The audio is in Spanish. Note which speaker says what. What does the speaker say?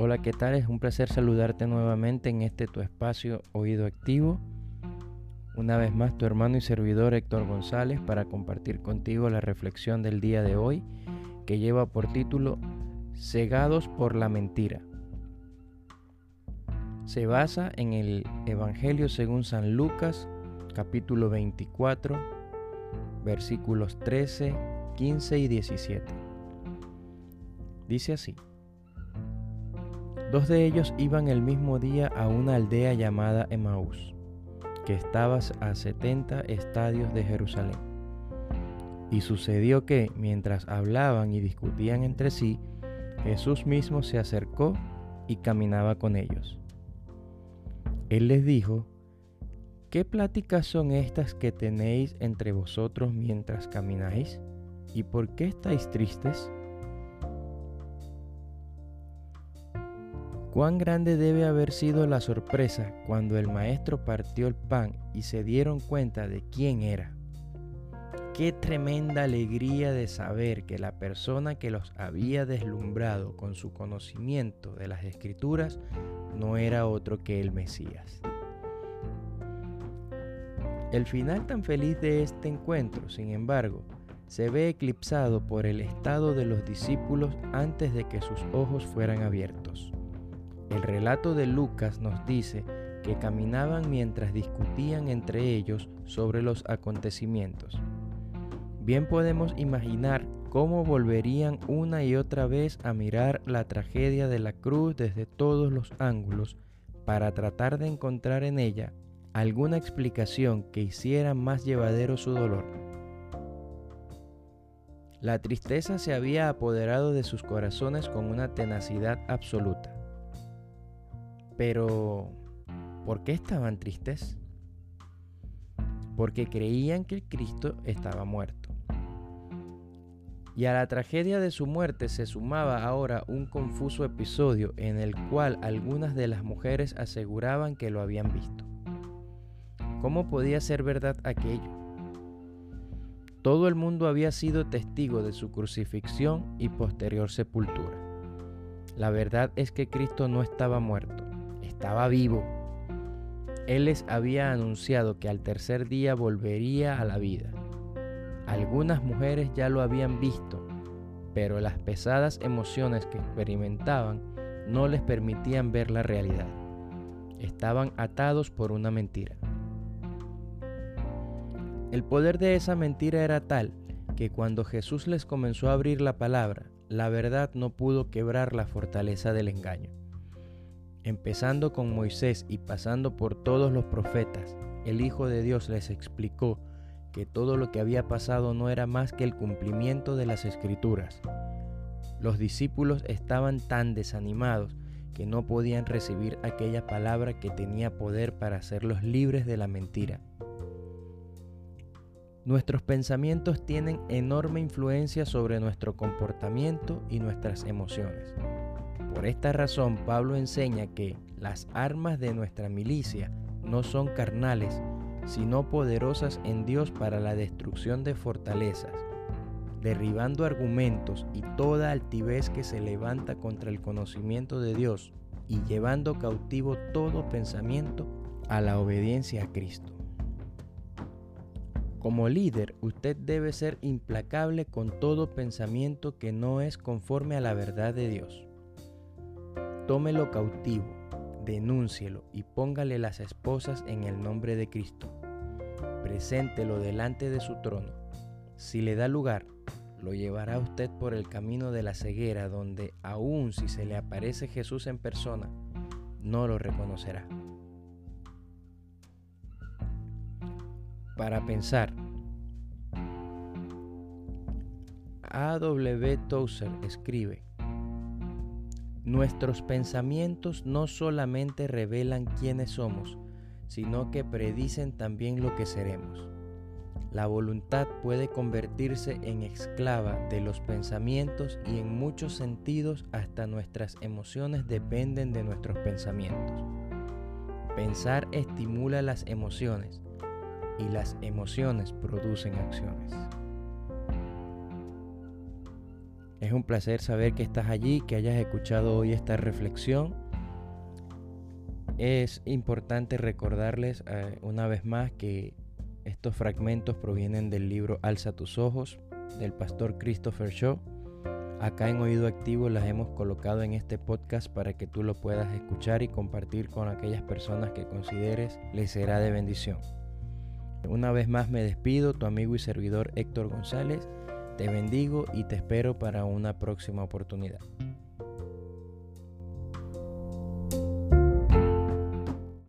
Speaker 1: Hola, ¿qué tal? Es un placer saludarte nuevamente en este tu espacio Oído Activo. Una vez más, tu hermano y servidor Héctor González para compartir contigo la reflexión del día de hoy que lleva por título Cegados por la mentira. Se basa en el Evangelio según San Lucas, capítulo 24, versículos 13, 15 y 17. Dice así. Dos de ellos iban el mismo día a una aldea llamada Emaús, que estaba a 70 estadios de Jerusalén. Y sucedió que, mientras hablaban y discutían entre sí, Jesús mismo se acercó y caminaba con ellos. Él les dijo, ¿qué pláticas son estas que tenéis entre vosotros mientras camináis? ¿Y por qué estáis tristes? Cuán grande debe haber sido la sorpresa cuando el maestro partió el pan y se dieron cuenta de quién era. Qué tremenda alegría de saber que la persona que los había deslumbrado con su conocimiento de las escrituras no era otro que el Mesías. El final tan feliz de este encuentro, sin embargo, se ve eclipsado por el estado de los discípulos antes de que sus ojos fueran abiertos. El relato de Lucas nos dice que caminaban mientras discutían entre ellos sobre los acontecimientos. Bien podemos imaginar cómo volverían una y otra vez a mirar la tragedia de la cruz desde todos los ángulos para tratar de encontrar en ella alguna explicación que hiciera más llevadero su dolor. La tristeza se había apoderado de sus corazones con una tenacidad absoluta. Pero, ¿por qué estaban tristes? Porque creían que el Cristo estaba muerto. Y a la tragedia de su muerte se sumaba ahora un confuso episodio en el cual algunas de las mujeres aseguraban que lo habían visto. ¿Cómo podía ser verdad aquello? Todo el mundo había sido testigo de su crucifixión y posterior sepultura. La verdad es que Cristo no estaba muerto, estaba vivo. Él les había anunciado que al tercer día volvería a la vida. Algunas mujeres ya lo habían visto, pero las pesadas emociones que experimentaban no les permitían ver la realidad. Estaban atados por una mentira. El poder de esa mentira era tal que cuando Jesús les comenzó a abrir la palabra, la verdad no pudo quebrar la fortaleza del engaño. Empezando con Moisés y pasando por todos los profetas, el Hijo de Dios les explicó que todo lo que había pasado no era más que el cumplimiento de las escrituras. Los discípulos estaban tan desanimados que no podían recibir aquella palabra que tenía poder para hacerlos libres de la mentira. Nuestros pensamientos tienen enorme influencia sobre nuestro comportamiento y nuestras emociones. Por esta razón, Pablo enseña que las armas de nuestra milicia no son carnales, sino poderosas en Dios para la destrucción de fortalezas, derribando argumentos y toda altivez que se levanta contra el conocimiento de Dios y llevando cautivo todo pensamiento a la obediencia a Cristo. Como líder, usted debe ser implacable con todo pensamiento que no es conforme a la verdad de Dios. Tómelo cautivo, denúncielo y póngale las esposas en el nombre de Cristo. Preséntelo delante de su trono. Si le da lugar, lo llevará usted por el camino de la ceguera donde aun si se le aparece Jesús en persona, no lo reconocerá. Para pensar, A.W. Tozer escribe, Nuestros pensamientos no solamente revelan quiénes somos, sino que predicen también lo que seremos. La voluntad puede convertirse en esclava de los pensamientos y en muchos sentidos hasta nuestras emociones dependen de nuestros pensamientos. Pensar estimula las emociones y las emociones producen acciones. Es un placer saber que estás allí, que hayas escuchado hoy esta reflexión. Es importante recordarles eh, una vez más que estos fragmentos provienen del libro Alza tus ojos del pastor Christopher Shaw. Acá en Oído Activo las hemos colocado en este podcast para que tú lo puedas escuchar y compartir con aquellas personas que consideres les será de bendición. Una vez más me despido, tu amigo y servidor Héctor González. Te bendigo y te espero para una próxima oportunidad.